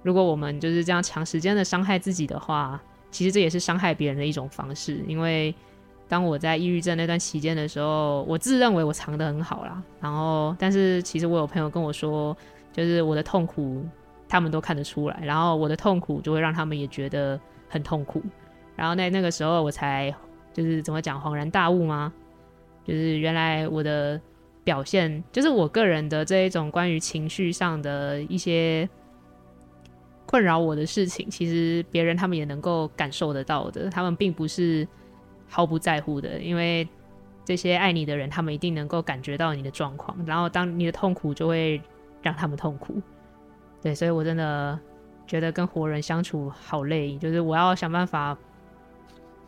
如果我们就是这样长时间的伤害自己的话，其实这也是伤害别人的一种方式。因为当我在抑郁症那段期间的时候，我自认为我藏得很好啦。然后，但是其实我有朋友跟我说，就是我的痛苦他们都看得出来，然后我的痛苦就会让他们也觉得。很痛苦，然后在那个时候我才就是怎么讲恍然大悟吗？就是原来我的表现，就是我个人的这一种关于情绪上的一些困扰我的事情，其实别人他们也能够感受得到的，他们并不是毫不在乎的，因为这些爱你的人，他们一定能够感觉到你的状况，然后当你的痛苦就会让他们痛苦，对，所以我真的。觉得跟活人相处好累，就是我要想办法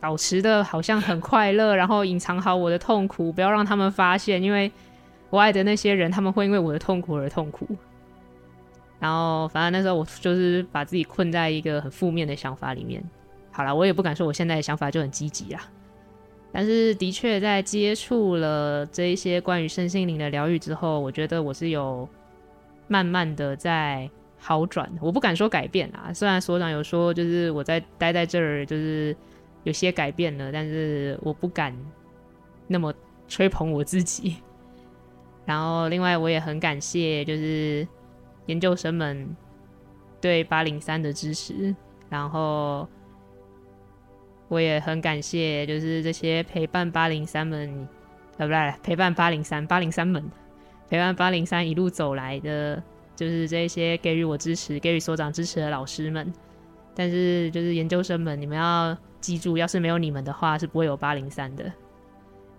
保持的好像很快乐，然后隐藏好我的痛苦，不要让他们发现，因为我爱的那些人，他们会因为我的痛苦而痛苦。然后，反正那时候我就是把自己困在一个很负面的想法里面。好了，我也不敢说我现在的想法就很积极啦，但是的确在接触了这一些关于身心灵的疗愈之后，我觉得我是有慢慢的在。好转，我不敢说改变啊。虽然所长有说，就是我在待在这儿，就是有些改变了，但是我不敢那么吹捧我自己。然后，另外我也很感谢，就是研究生们对八零三的支持。然后，我也很感谢，就是这些陪伴八零三们，呃，不对，陪伴八零三八零三们，陪伴八零三一路走来的。就是这些给予我支持、给予所长支持的老师们，但是就是研究生们，你们要记住，要是没有你们的话，是不会有八零三的。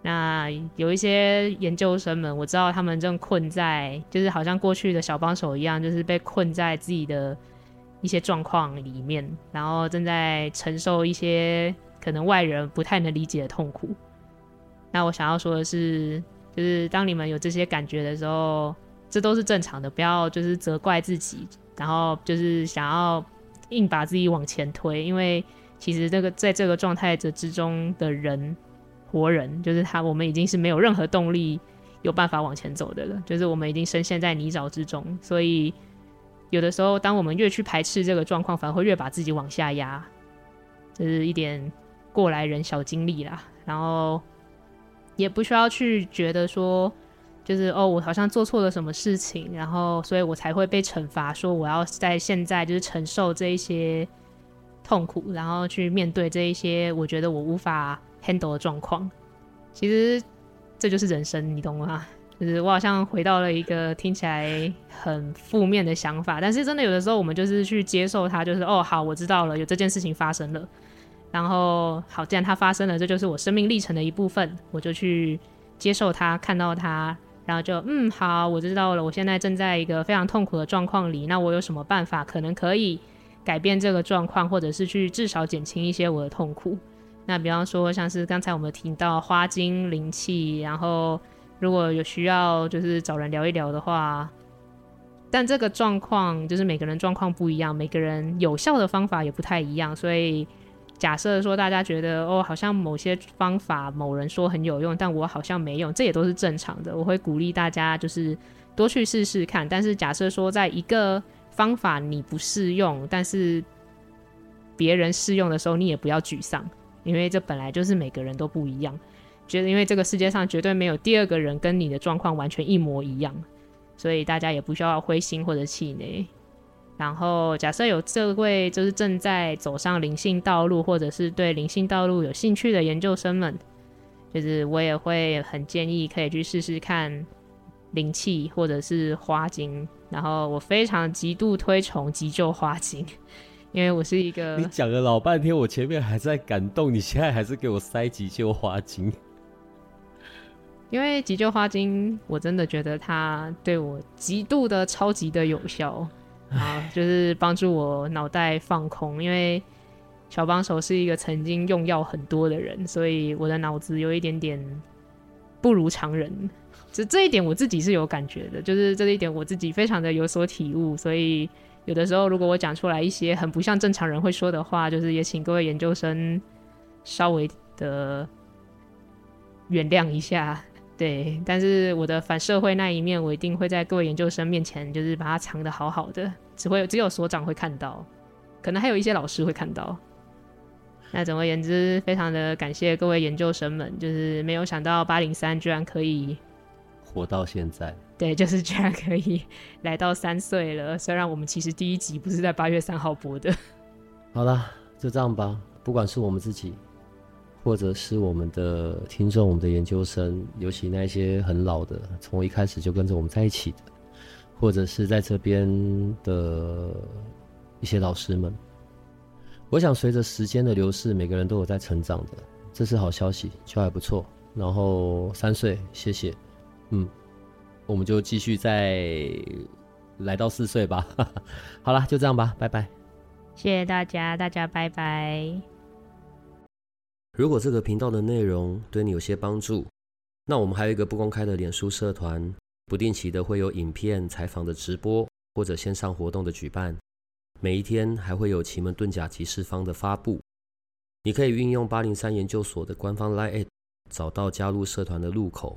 那有一些研究生们，我知道他们正困在，就是好像过去的小帮手一样，就是被困在自己的一些状况里面，然后正在承受一些可能外人不太能理解的痛苦。那我想要说的是，就是当你们有这些感觉的时候。这都是正常的，不要就是责怪自己，然后就是想要硬把自己往前推，因为其实这个在这个状态之中的人，活人就是他，我们已经是没有任何动力有办法往前走的了，就是我们已经深陷在泥沼之中，所以有的时候，当我们越去排斥这个状况，反而会越把自己往下压，这、是一点过来人小经历啦，然后也不需要去觉得说。就是哦，我好像做错了什么事情，然后所以我才会被惩罚，说我要在现在就是承受这一些痛苦，然后去面对这一些我觉得我无法 handle 的状况。其实这就是人生，你懂吗？就是我好像回到了一个听起来很负面的想法，但是真的有的时候我们就是去接受它，就是哦，好，我知道了，有这件事情发生了，然后好，既然它发生了，这就是我生命历程的一部分，我就去接受它，看到它。然后就嗯，好，我知道了。我现在正在一个非常痛苦的状况里，那我有什么办法可能可以改变这个状况，或者是去至少减轻一些我的痛苦？那比方说，像是刚才我们提到花精灵气，然后如果有需要，就是找人聊一聊的话。但这个状况就是每个人状况不一样，每个人有效的方法也不太一样，所以。假设说大家觉得哦，好像某些方法某人说很有用，但我好像没用，这也都是正常的。我会鼓励大家就是多去试试看。但是假设说在一个方法你不适用，但是别人适用的时候，你也不要沮丧，因为这本来就是每个人都不一样。觉得因为这个世界上绝对没有第二个人跟你的状况完全一模一样，所以大家也不需要灰心或者气馁。然后，假设有这位就是正在走上灵性道路，或者是对灵性道路有兴趣的研究生们，就是我也会很建议可以去试试看灵气或者是花精。然后我非常极度推崇急救花精，因为我是一个。你讲了老半天，我前面还在感动，你现在还是给我塞急救花精。因为急救花精，我真的觉得它对我极度的超级的有效 啊，就是帮助我脑袋放空。因为小帮手是一个曾经用药很多的人，所以我的脑子有一点点不如常人。这这一点我自己是有感觉的，就是这一点我自己非常的有所体悟。所以有的时候，如果我讲出来一些很不像正常人会说的话，就是也请各位研究生稍微的原谅一下。对，但是我的反社会那一面，我一定会在各位研究生面前，就是把它藏得好好的，只会只有所长会看到，可能还有一些老师会看到。那总而言之，非常的感谢各位研究生们，就是没有想到八零三居然可以活到现在。对，就是居然可以 来到三岁了。虽然我们其实第一集不是在八月三号播的。好了，就这样吧。不管是我们自己。或者是我们的听众，我们的研究生，尤其那些很老的，从一开始就跟着我们在一起的，或者是在这边的一些老师们，我想随着时间的流逝，每个人都有在成长的，这是好消息，就还不错。然后三岁，谢谢，嗯，我们就继续再来到四岁吧。好了，就这样吧，拜拜。谢谢大家，大家拜拜。如果这个频道的内容对你有些帮助，那我们还有一个不公开的脸书社团，不定期的会有影片、采访的直播或者线上活动的举办，每一天还会有奇门遁甲集市方的发布。你可以运用八零三研究所的官方 LINE@ 找到加入社团的入口。